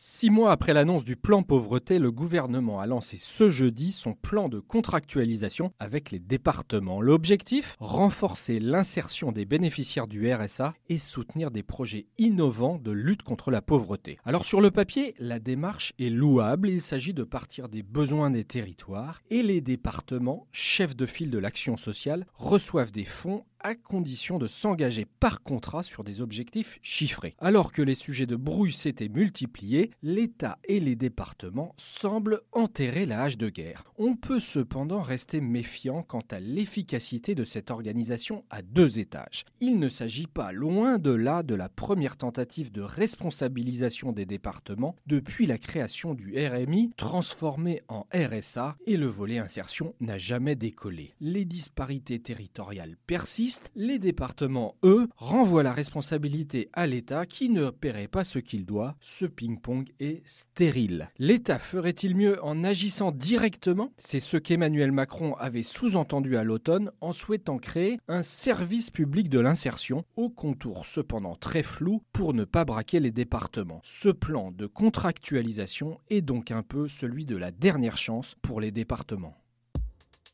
Six mois après l'annonce du plan pauvreté, le gouvernement a lancé ce jeudi son plan de contractualisation avec les départements. L'objectif Renforcer l'insertion des bénéficiaires du RSA et soutenir des projets innovants de lutte contre la pauvreté. Alors sur le papier, la démarche est louable. Il s'agit de partir des besoins des territoires et les départements, chefs de file de l'action sociale, reçoivent des fonds à condition de s'engager par contrat sur des objectifs chiffrés. Alors que les sujets de brouille s'étaient multipliés, l'État et les départements semblent enterrer la hache de guerre. On peut cependant rester méfiant quant à l'efficacité de cette organisation à deux étages. Il ne s'agit pas loin de là de la première tentative de responsabilisation des départements depuis la création du RMI transformé en RSA et le volet insertion n'a jamais décollé. Les disparités territoriales persistent les départements, eux, renvoient la responsabilité à l'État qui ne paierait pas ce qu'il doit. Ce ping-pong est stérile. L'État ferait-il mieux en agissant directement? C'est ce qu'Emmanuel Macron avait sous-entendu à l'automne en souhaitant créer un service public de l'insertion, au contour cependant très flou pour ne pas braquer les départements. Ce plan de contractualisation est donc un peu celui de la dernière chance pour les départements.